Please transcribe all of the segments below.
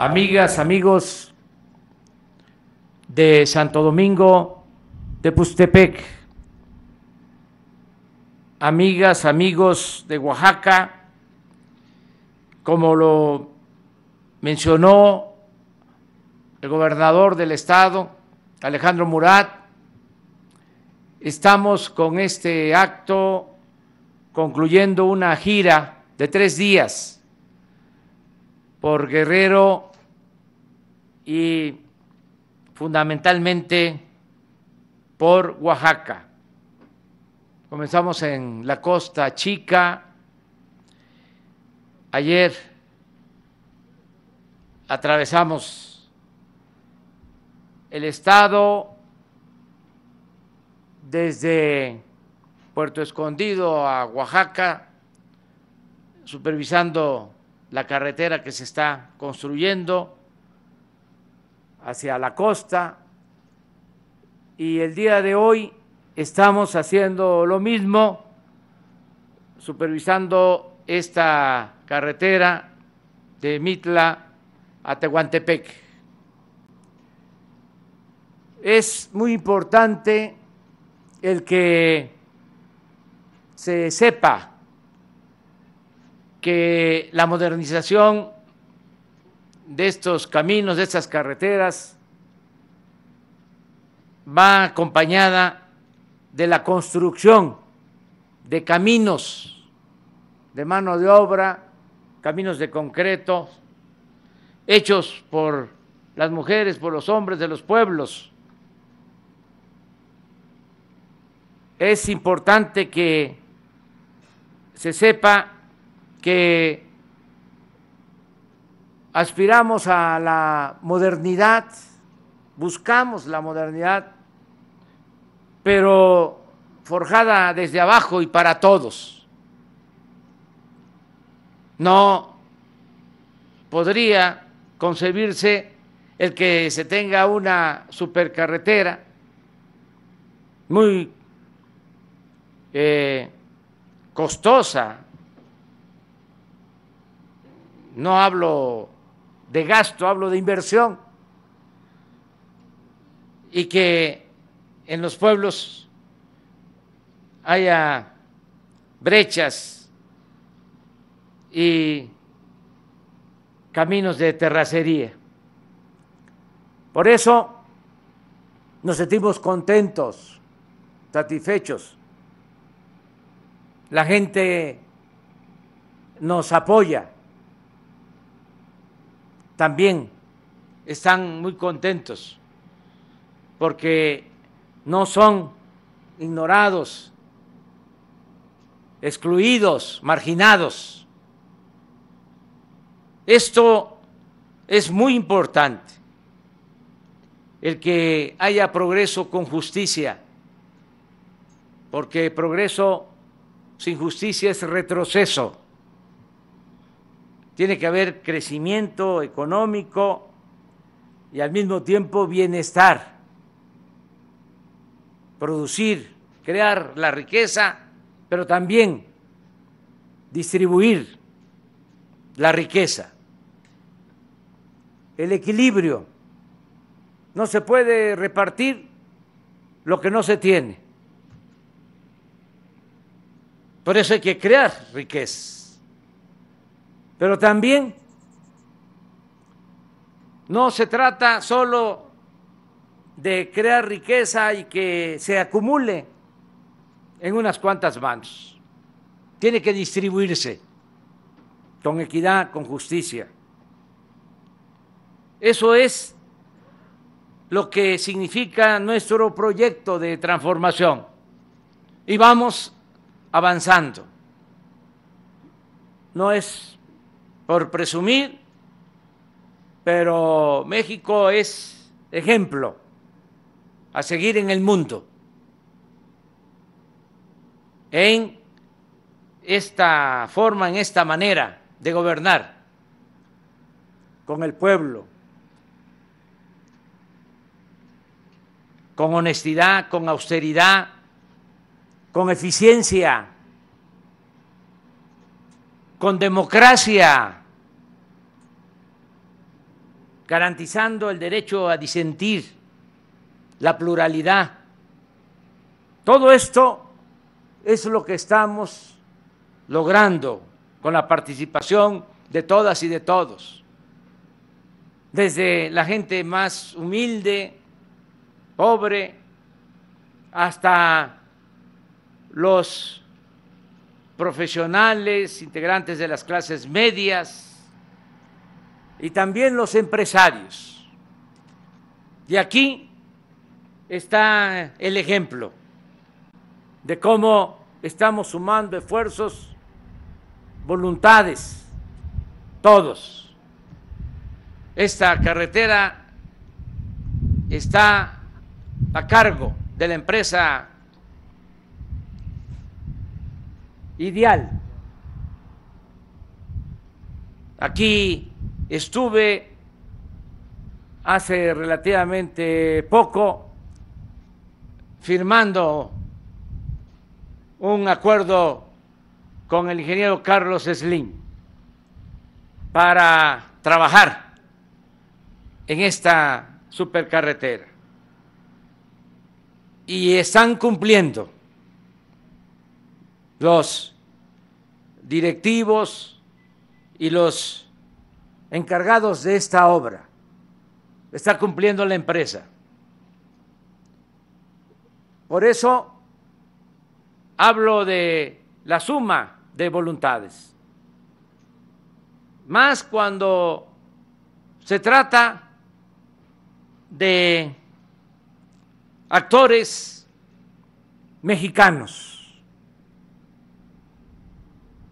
amigas, amigos de Santo Domingo de Pustepec, amigas, amigos de Oaxaca, como lo mencionó el gobernador del estado, Alejandro Murat, estamos con este acto concluyendo una gira de tres días por Guerrero y fundamentalmente por Oaxaca. Comenzamos en la costa chica. Ayer atravesamos el estado desde Puerto Escondido a Oaxaca, supervisando la carretera que se está construyendo hacia la costa. Y el día de hoy estamos haciendo lo mismo, supervisando esta carretera de Mitla a Tehuantepec. Es muy importante el que se sepa que la modernización de estos caminos, de estas carreteras, va acompañada de la construcción de caminos de mano de obra, caminos de concreto, hechos por las mujeres, por los hombres de los pueblos. Es importante que se sepa que aspiramos a la modernidad, buscamos la modernidad, pero forjada desde abajo y para todos. No podría concebirse el que se tenga una supercarretera muy eh, costosa. No hablo de gasto, hablo de inversión. Y que en los pueblos haya brechas y caminos de terracería. Por eso nos sentimos contentos, satisfechos la gente nos apoya. También están muy contentos porque no son ignorados, excluidos, marginados. Esto es muy importante, el que haya progreso con justicia, porque progreso sin justicia es retroceso. Tiene que haber crecimiento económico y al mismo tiempo bienestar. Producir, crear la riqueza, pero también distribuir la riqueza. El equilibrio. No se puede repartir lo que no se tiene. Por eso hay que crear riqueza. Pero también no se trata solo de crear riqueza y que se acumule en unas cuantas manos. Tiene que distribuirse con equidad, con justicia. Eso es lo que significa nuestro proyecto de transformación. Y vamos avanzando. No es por presumir, pero México es ejemplo a seguir en el mundo en esta forma, en esta manera de gobernar con el pueblo, con honestidad, con austeridad, con eficiencia, con democracia. Garantizando el derecho a disentir, la pluralidad. Todo esto es lo que estamos logrando con la participación de todas y de todos, desde la gente más humilde, pobre, hasta los profesionales, integrantes de las clases medias, y también los empresarios. Y aquí está el ejemplo de cómo estamos sumando esfuerzos, voluntades, todos. Esta carretera está a cargo de la empresa Ideal. Aquí Estuve hace relativamente poco firmando un acuerdo con el ingeniero Carlos Slim para trabajar en esta supercarretera. Y están cumpliendo los directivos y los encargados de esta obra. Está cumpliendo la empresa. Por eso hablo de la suma de voluntades. Más cuando se trata de actores mexicanos.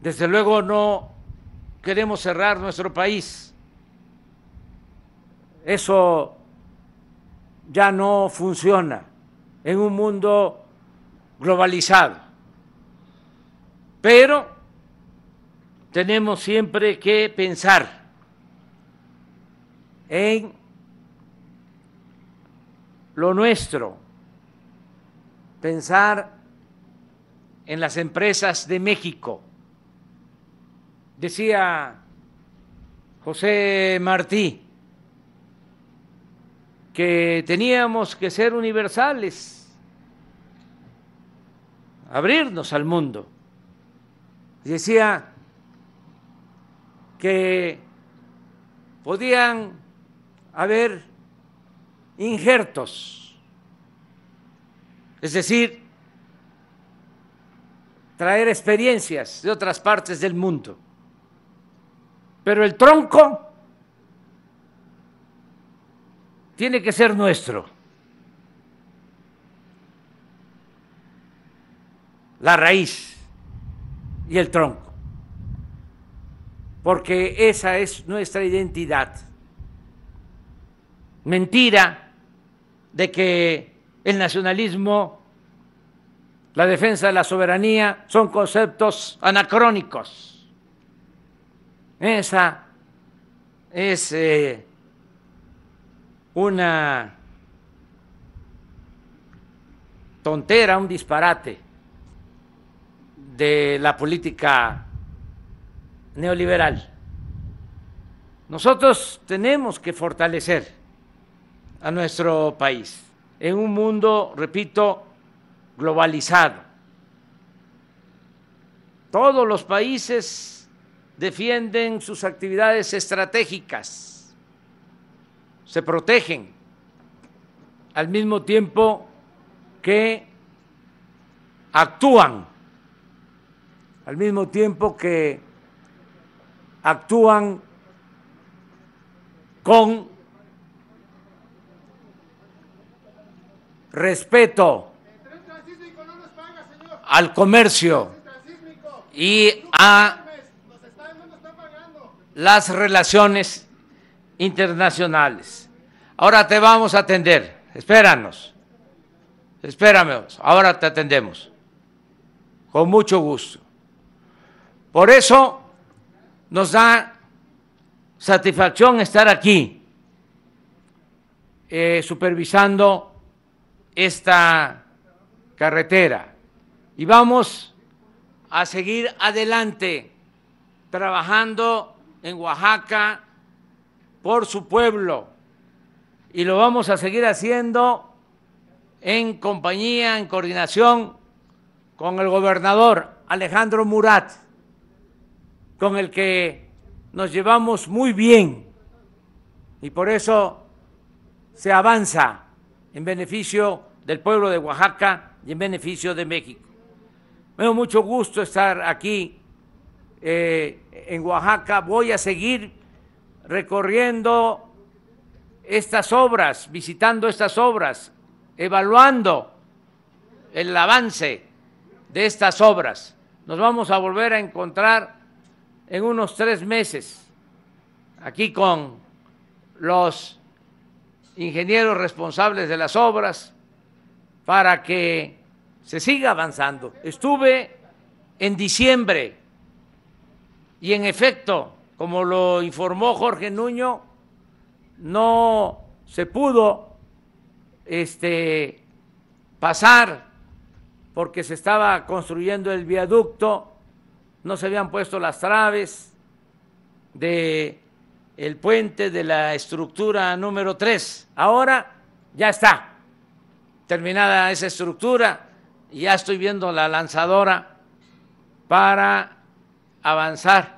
Desde luego no queremos cerrar nuestro país. Eso ya no funciona en un mundo globalizado. Pero tenemos siempre que pensar en lo nuestro, pensar en las empresas de México Decía José Martí que teníamos que ser universales, abrirnos al mundo. Decía que podían haber injertos, es decir, traer experiencias de otras partes del mundo pero el tronco tiene que ser nuestro. La raíz y el tronco. Porque esa es nuestra identidad. Mentira de que el nacionalismo, la defensa de la soberanía son conceptos anacrónicos esa es eh, una tontera, un disparate de la política neoliberal. Nosotros tenemos que fortalecer a nuestro país en un mundo, repito, globalizado. Todos los países defienden sus actividades estratégicas, se protegen al mismo tiempo que actúan, al mismo tiempo que actúan con respeto al comercio y a las relaciones internacionales. Ahora te vamos a atender, espéranos, espérame, ahora te atendemos, con mucho gusto. Por eso nos da satisfacción estar aquí, eh, supervisando esta carretera. Y vamos a seguir adelante trabajando en Oaxaca por su pueblo, y lo vamos a seguir haciendo en compañía, en coordinación con el gobernador Alejandro Murat, con el que nos llevamos muy bien y por eso se avanza en beneficio del pueblo de Oaxaca y en beneficio de México. Me da mucho gusto estar aquí eh, en Oaxaca. Voy a seguir recorriendo estas obras, visitando estas obras, evaluando el avance de estas obras. Nos vamos a volver a encontrar en unos tres meses aquí con los ingenieros responsables de las obras para que se siga avanzando. Estuve en diciembre y en efecto, como lo informó Jorge Nuño, no se pudo este, pasar porque se estaba construyendo el viaducto, no se habían puesto las traves de el puente de la estructura número 3. Ahora ya está terminada esa estructura y ya estoy viendo la lanzadora para avanzar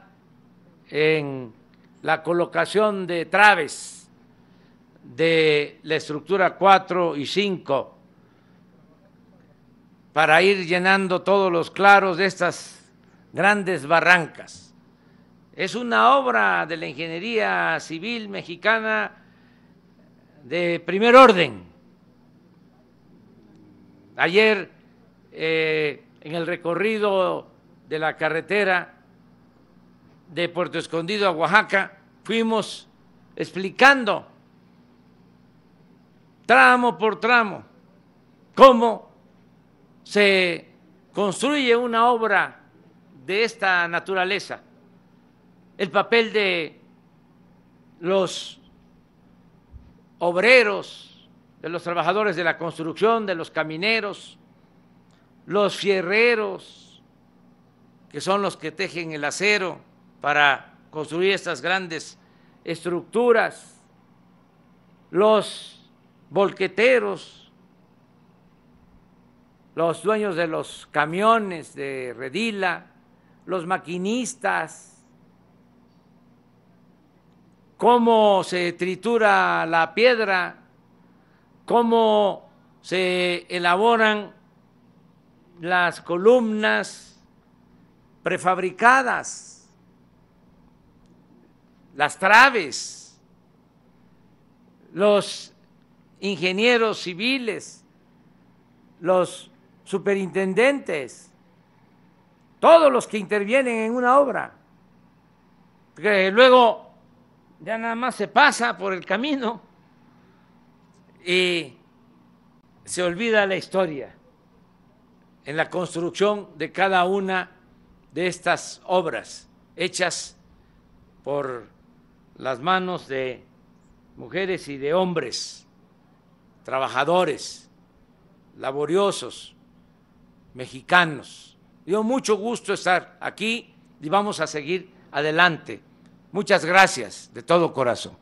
en la colocación de traves de la estructura 4 y 5 para ir llenando todos los claros de estas grandes barrancas. Es una obra de la ingeniería civil mexicana de primer orden. Ayer, eh, en el recorrido de la carretera de Puerto Escondido a Oaxaca, fuimos explicando tramo por tramo cómo se construye una obra de esta naturaleza. El papel de los obreros, de los trabajadores de la construcción, de los camineros, los fierreros, que son los que tejen el acero para construir estas grandes estructuras, los volqueteros, los dueños de los camiones de Redila, los maquinistas, cómo se tritura la piedra, cómo se elaboran las columnas prefabricadas, las traves, los ingenieros civiles, los superintendentes, todos los que intervienen en una obra. Que luego ya nada más se pasa por el camino y se olvida la historia en la construcción de cada una de estas obras hechas por las manos de mujeres y de hombres, trabajadores, laboriosos, mexicanos. Dio mucho gusto estar aquí y vamos a seguir adelante Muchas gracias de todo corazón.